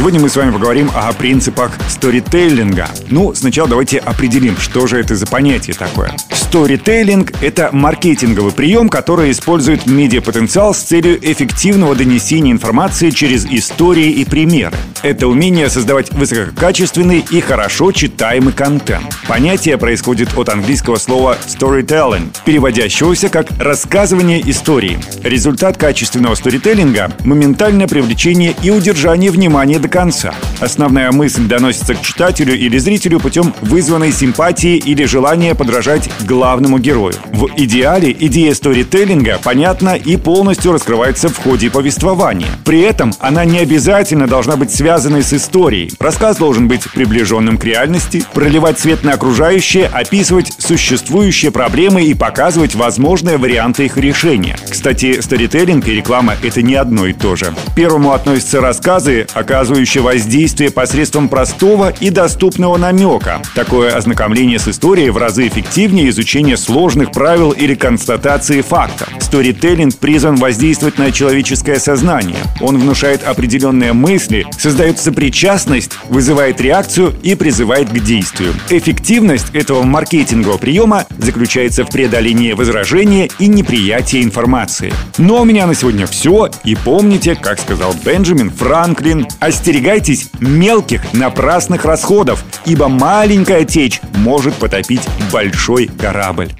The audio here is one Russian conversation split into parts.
Сегодня мы с вами поговорим о принципах сторителлинга. Ну, сначала давайте определим, что же это за понятие такое. Сторителлинг — это маркетинговый прием, который использует медиапотенциал с целью эффективного донесения информации через истории и примеры. Это умение создавать высококачественный и хорошо читаемый контент. Понятие происходит от английского слова storytelling, переводящегося как «рассказывание истории». Результат качественного сторителлинга — моментальное привлечение и удержание внимания до конца. Основная мысль доносится к читателю или зрителю путем вызванной симпатии или желания подражать главному герою. В идеале идея сторителлинга понятна и полностью раскрывается в ходе повествования. При этом она не обязательно должна быть связанной с историей. Рассказ должен быть приближенным к реальности, проливать свет на окружающее, описывать существующие проблемы и показывать возможные варианты их решения. Кстати, сторителлинг и реклама — это не одно и то же. Первому относятся рассказы, оказывающие воздействие посредством простого и доступного намека. Такое ознакомление с историей в разы эффективнее изучения сложных правил или констатации фактов. Сторителлинг призван воздействовать на человеческое сознание. Он внушает определенные мысли, создает сопричастность, вызывает реакцию и призывает к действию. Эффективность этого маркетингового приема заключается в преодолении возражения и неприятия информации. Но ну, у меня на сегодня все. И помните, как сказал Бенджамин Франклин, остерегайтесь мелких напрасных расходов, ибо маленькая течь может потопить большой корабль.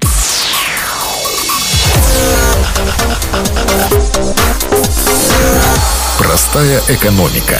Простая экономика.